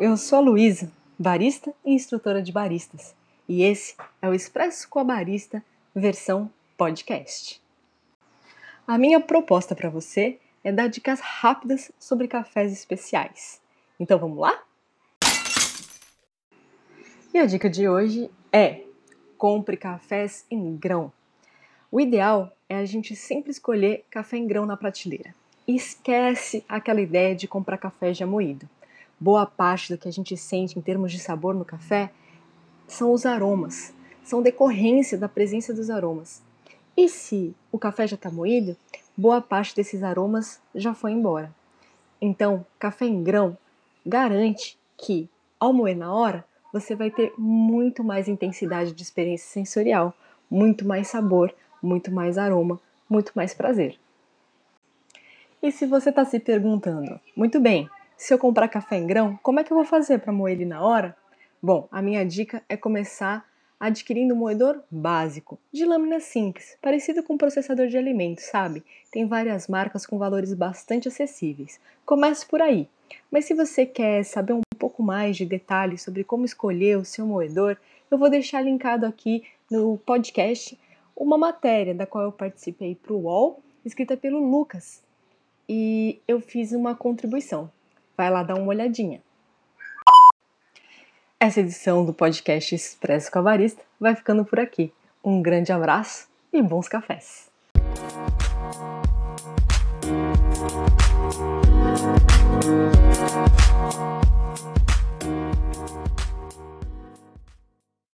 eu sou a Luísa, barista e instrutora de baristas, e esse é o Expresso com a Barista versão podcast. A minha proposta para você é dar dicas rápidas sobre cafés especiais. Então vamos lá? E a dica de hoje é: compre cafés em grão. O ideal é a gente sempre escolher café em grão na prateleira. esquece aquela ideia de comprar café já moído boa parte do que a gente sente em termos de sabor no café são os aromas, são decorrência da presença dos aromas. E se o café já está moído, boa parte desses aromas já foi embora. Então, café em grão garante que, ao moer na hora, você vai ter muito mais intensidade de experiência sensorial, muito mais sabor, muito mais aroma, muito mais prazer. E se você está se perguntando, muito bem, se eu comprar café em grão, como é que eu vou fazer para moer ele na hora? Bom, a minha dica é começar adquirindo um moedor básico, de lâmina simples, parecido com um processador de alimentos, sabe? Tem várias marcas com valores bastante acessíveis. Comece por aí. Mas se você quer saber um pouco mais de detalhes sobre como escolher o seu moedor, eu vou deixar linkado aqui no podcast uma matéria da qual eu participei para o UOL, escrita pelo Lucas. E eu fiz uma contribuição. Vai lá dar uma olhadinha. Essa edição do podcast Expresso com vai ficando por aqui. Um grande abraço e bons cafés!